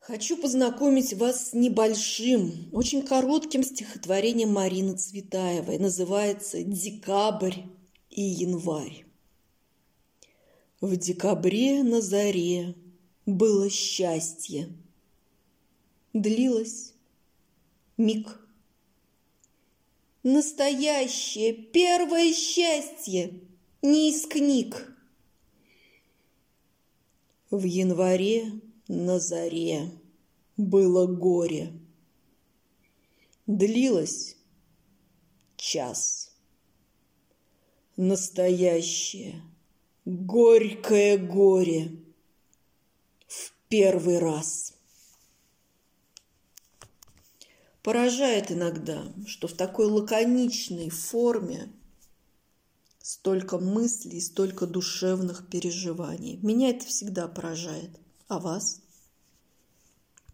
Хочу познакомить вас с небольшим, очень коротким стихотворением Марины Цветаевой. Называется «Декабрь и январь». В декабре на заре было счастье. Длилось миг. Настоящее первое счастье, не из книг. В январе на заре было горе. Длилось час. Настоящее, горькое горе в первый раз. Поражает иногда, что в такой лаконичной форме столько мыслей, столько душевных переживаний. Меня это всегда поражает. А вас?